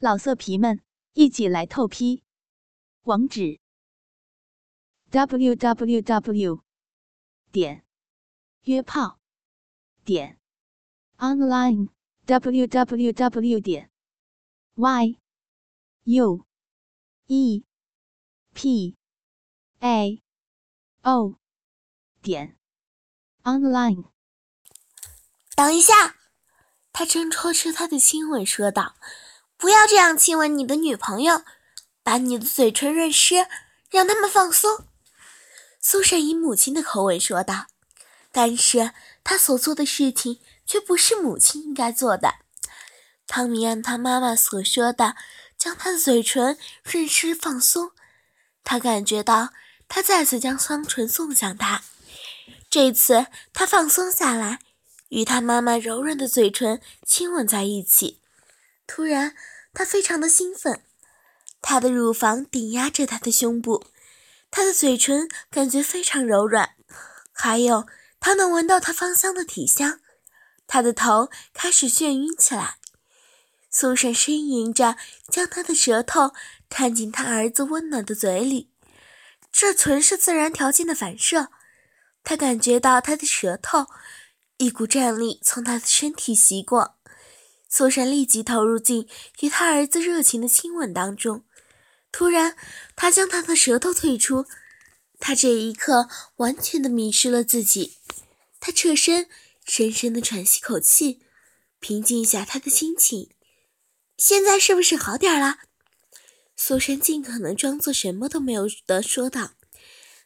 老色皮们，一起来透批！网址：w w w 点约炮点 online w w w 点 y u e p a o 点 online。等一下，他挣脱出他的亲吻，说道。不要这样亲吻你的女朋友，把你的嘴唇润湿，让他们放松。”苏珊以母亲的口吻说道。但是她所做的事情却不是母亲应该做的。汤米按他妈妈所说的，将她的嘴唇润湿放松。他感觉到她再次将双唇送向他，这次他放松下来，与他妈妈柔软的嘴唇亲吻在一起。突然，他非常的兴奋，他的乳房顶压着他的胸部，他的嘴唇感觉非常柔软，还有他能闻到他芳香的体香，他的头开始眩晕起来。苏珊呻吟着，将他的舌头探进他儿子温暖的嘴里，这纯是自然条件的反射。他感觉到他的舌头，一股战力从他的身体袭过。苏珊立即投入进与他儿子热情的亲吻当中。突然，他将他的舌头退出。他这一刻完全的迷失了自己。他侧身，深深的喘息口气，平静一下他的心情。现在是不是好点了？苏珊尽可能装作什么都没有的说道，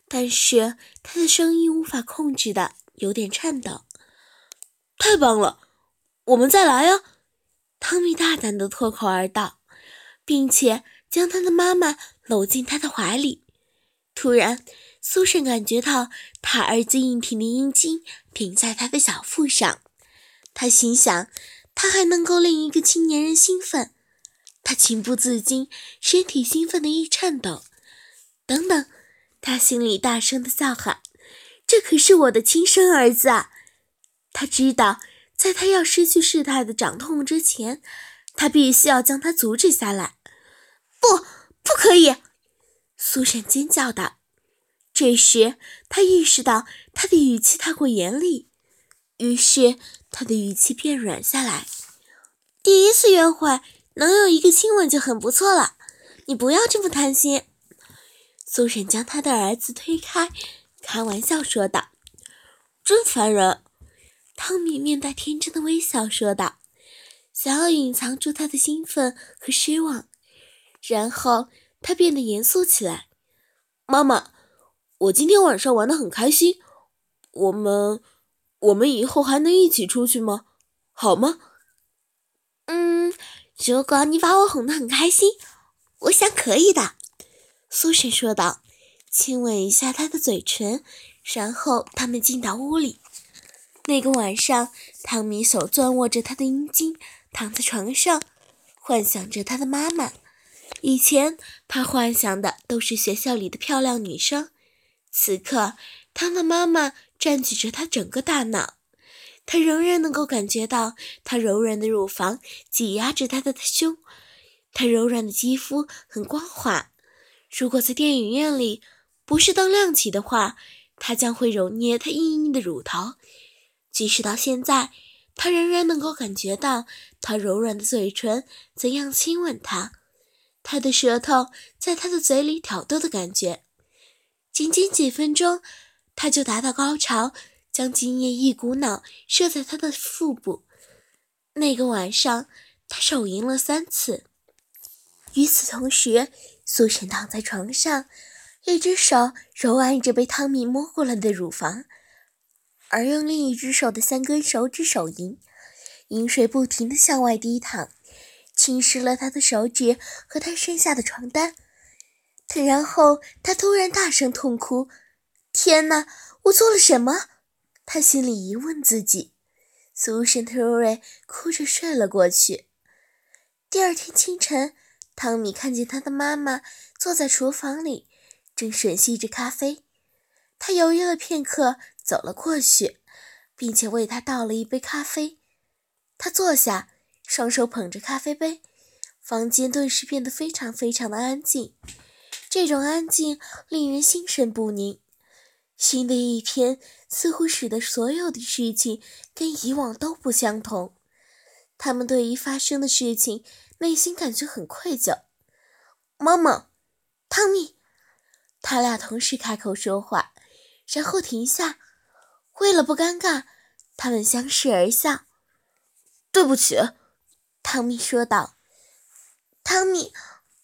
但是他的声音无法控制的有点颤抖。太棒了，我们再来呀！汤米大胆地脱口而道，并且将他的妈妈搂进他的怀里。突然，苏珊感觉到他儿子硬挺的阴茎顶在他的小腹上。他心想，他还能够令一个青年人兴奋。他情不自禁，身体兴奋的一颤抖。等等，他心里大声的叫喊：“这可是我的亲生儿子啊！”他知道。在他要失去事态的掌控之前，他必须要将他阻止下来。不，不可以！苏珊尖叫道。这时，他意识到他的语气太过严厉，于是他的语气变软下来。第一次约会能有一个亲吻就很不错了，你不要这么贪心。苏珊将他的儿子推开，开玩笑说道：“真烦人。”汤米面带天真的微笑说道，想要隐藏住他的兴奋和失望。然后他变得严肃起来：“妈妈，我今天晚上玩的很开心，我们，我们以后还能一起出去吗？好吗？”“嗯，如果你把我哄得很开心，我想可以的。”苏珊说道，亲吻一下他的嘴唇，然后他们进到屋里。那个晚上，汤米手攥握着他的阴茎，躺在床上，幻想着他的妈妈。以前他幻想的都是学校里的漂亮女生，此刻他的妈妈占据着他整个大脑。他仍然能够感觉到她柔软的乳房挤压着他的胸，她柔软的肌肤很光滑。如果在电影院里不是灯亮起的话，他将会揉捏她硬硬的乳头。即使到现在，他仍然能够感觉到他柔软的嘴唇怎样亲吻他，他的舌头在他的嘴里挑逗的感觉。仅仅几分钟，他就达到高潮，将精液一股脑射在他的腹部。那个晚上，他手淫了三次。与此同时，苏晨躺在床上，一只手揉按着被汤米摸过了的乳房。而用另一只手的三根手指手淫，淫水不停地向外滴淌，浸湿了他的手指和他身下的床单。然后他突然大声痛哭：“天哪，我做了什么？”他心里疑问自己。苏珊特瑞哭着睡了过去。第二天清晨，汤米看见他的妈妈坐在厨房里，正吮吸着咖啡。他犹豫了片刻。走了过去，并且为他倒了一杯咖啡。他坐下，双手捧着咖啡杯，房间顿时变得非常非常的安静。这种安静令人心神不宁。新的一天似乎使得所有的事情跟以往都不相同。他们对于发生的事情内心感觉很愧疚。妈妈，汤米，他俩同时开口说话，然后停下。为了不尴尬，他们相视而笑。对不起，汤米说道。汤米，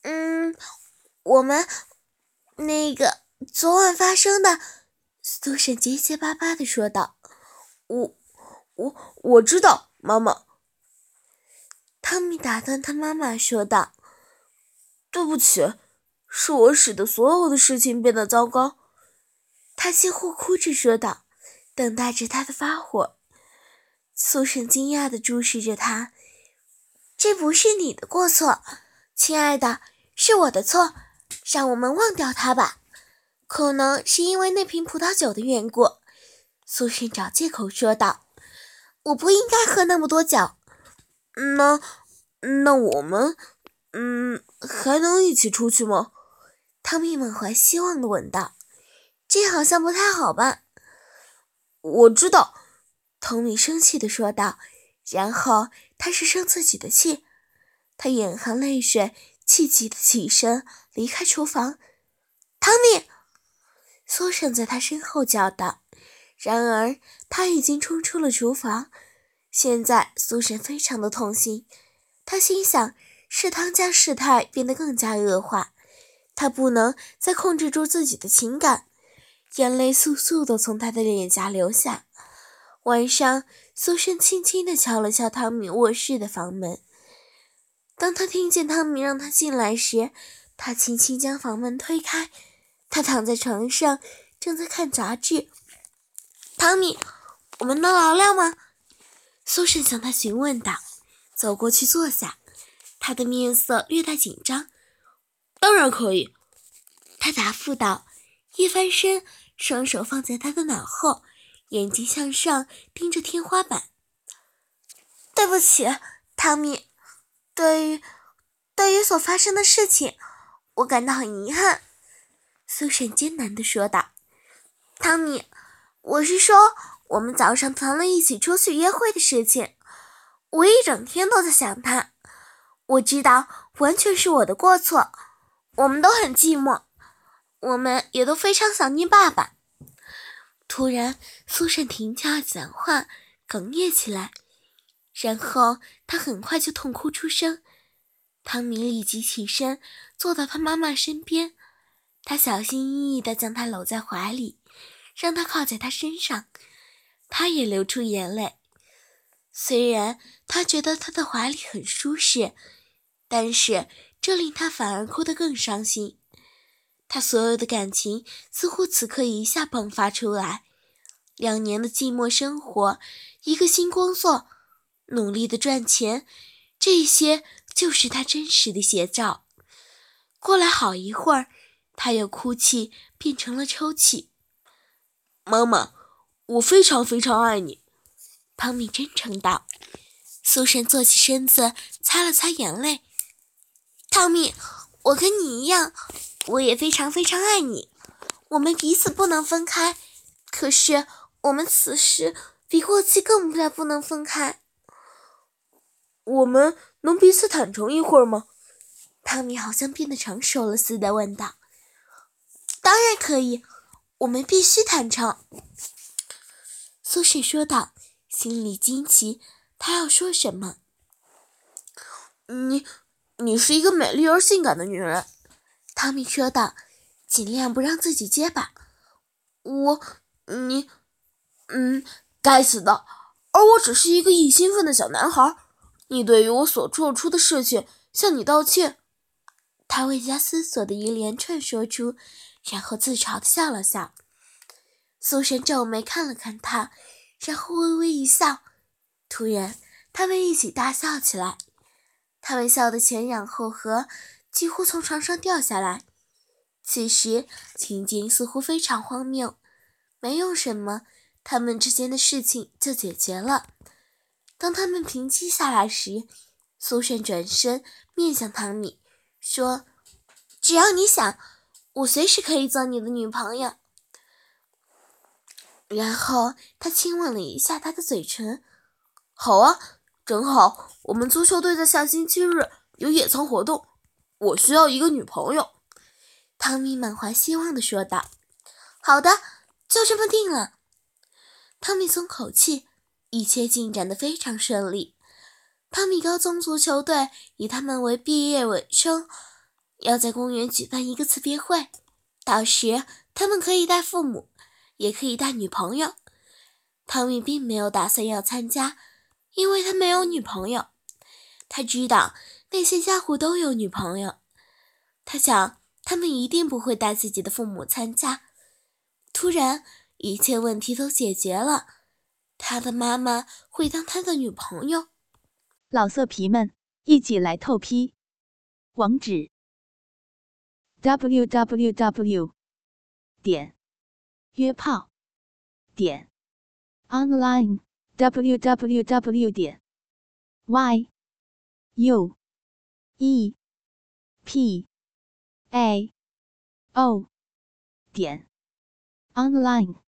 嗯，我们那个昨晚发生的，苏珊结结巴巴的说道。我，我我知道，妈妈。汤米打断他妈妈说道：“对不起，是我使得所有的事情变得糟糕。”他几乎哭着说道，等待着他的发火。苏珊惊讶地注视着他：“这不是你的过错，亲爱的，是我的错。让我们忘掉他吧。可能是因为那瓶葡萄酒的缘故。”苏珊找借口说道：“我不应该喝那么多酒。”那，那我们，嗯，还能一起出去吗？汤米满怀希望的问道。这好像不太好吧？我知道，汤米生气的说道。然后他是生自己的气，他眼含泪水，气急的起身离开厨房。汤米，苏珊在他身后叫道。然而他已经冲出了厨房。现在苏珊非常的痛心，他心想是汤家事态变得更加恶化，他不能再控制住自己的情感，眼泪簌簌的从他的脸颊流下。晚上，苏珊轻轻地敲了敲汤米卧室的房门。当他听见汤米让他进来时，他轻轻将房门推开。他躺在床上，正在看杂志。汤米，我们能聊聊吗？苏珊向他询问道，走过去坐下，他的面色略带紧张。当然可以，他答复道，一翻身，双手放在他的脑后，眼睛向上盯着天花板。对不起，汤米，对于对于所发生的事情，我感到很遗憾。苏珊艰难地说道。汤米，我是说。我们早上谈了一起出去约会的事情，我一整天都在想他。我知道完全是我的过错。我们都很寂寞，我们也都非常想念爸爸。突然，苏珊停下讲话，哽咽起来，然后她很快就痛哭出声。汤米立即起身，坐到他妈妈身边，他小心翼翼地将她搂在怀里，让她靠在他身上。他也流出眼泪，虽然他觉得他的怀里很舒适，但是这令他反而哭得更伤心。他所有的感情似乎此刻一下迸发出来。两年的寂寞生活，一个新工作，努力的赚钱，这些就是他真实的写照。过来好一会儿，他又哭泣变成了抽泣。妈妈。我非常非常爱你，汤米真诚道。苏珊坐起身子，擦了擦眼泪。汤米，我跟你一样，我也非常非常爱你。我们彼此不能分开，可是我们此时比过去更加不能分开。我们能彼此坦诚一会儿吗？汤米好像变得成熟了似的问道。当然可以，我们必须坦诚。苏轼说道，心里惊奇，他要说什么？你，你是一个美丽而性感的女人，汤米说道，尽量不让自己结巴。我，你，嗯，该死的，而我只是一个易兴奋的小男孩。你对于我所做出的事情向你道歉。他未加思索的一连串说出，然后自嘲的笑了笑。苏珊皱眉看了看他，然后微微一笑。突然，他们一起大笑起来。他们笑得前仰后合，几乎从床上掉下来。此时情景似乎非常荒谬，没有什么，他们之间的事情就解决了。当他们平息下来时，苏珊转身面向汤米，说：“只要你想，我随时可以做你的女朋友。”然后他亲吻了一下他的嘴唇。“好啊，正好我们足球队在下星期日有野餐活动，我需要一个女朋友。”汤米满怀希望地说道。“好的，就这么定了。”汤米松口气，一切进展得非常顺利。汤米高中足球队以他们为毕业尾声，要在公园举办一个辞别会。到时他们可以带父母，也可以带女朋友。汤米并没有打算要参加，因为他没有女朋友。他知道那些家伙都有女朋友。他想，他们一定不会带自己的父母参加。突然，一切问题都解决了。他的妈妈会当他的女朋友。老色皮们，一起来透批！网址：w w w 点约炮点 online w w w 点 y u e p a o 点 online。